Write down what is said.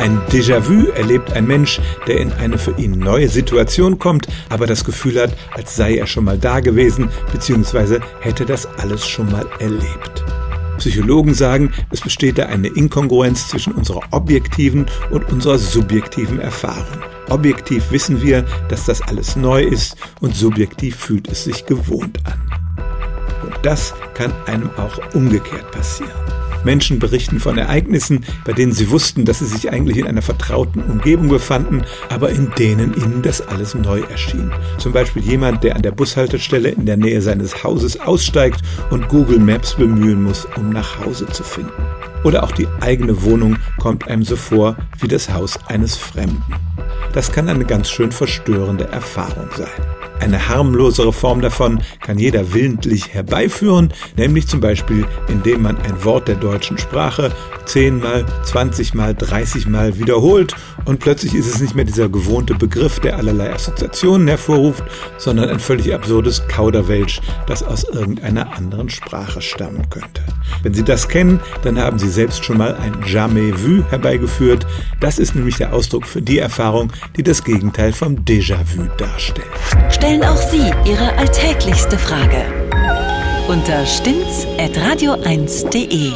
Ein Déjà-vu erlebt ein Mensch, der in eine für ihn neue Situation kommt, aber das Gefühl hat, als sei er schon mal da gewesen, beziehungsweise hätte das alles schon mal erlebt. Psychologen sagen, es besteht da eine Inkongruenz zwischen unserer objektiven und unserer subjektiven Erfahrung. Objektiv wissen wir, dass das alles neu ist und subjektiv fühlt es sich gewohnt an. Und das kann einem auch umgekehrt passieren. Menschen berichten von Ereignissen, bei denen sie wussten, dass sie sich eigentlich in einer vertrauten Umgebung befanden, aber in denen ihnen das alles neu erschien. Zum Beispiel jemand, der an der Bushaltestelle in der Nähe seines Hauses aussteigt und Google Maps bemühen muss, um nach Hause zu finden. Oder auch die eigene Wohnung kommt einem so vor wie das Haus eines Fremden. Das kann eine ganz schön verstörende Erfahrung sein. Eine harmlosere Form davon kann jeder willentlich herbeiführen, nämlich zum Beispiel, indem man ein Wort der deutschen Sprache zehnmal, zwanzigmal, dreißigmal wiederholt und plötzlich ist es nicht mehr dieser gewohnte Begriff, der allerlei Assoziationen hervorruft, sondern ein völlig absurdes Kauderwelsch, das aus irgendeiner anderen Sprache stammen könnte. Wenn Sie das kennen, dann haben Sie selbst schon mal ein Jamais vu herbeigeführt. Das ist nämlich der Ausdruck für die Erfahrung, die das Gegenteil vom Déjà-vu darstellt. Stellen auch Sie Ihre alltäglichste Frage unter stimmtz.radio1.de.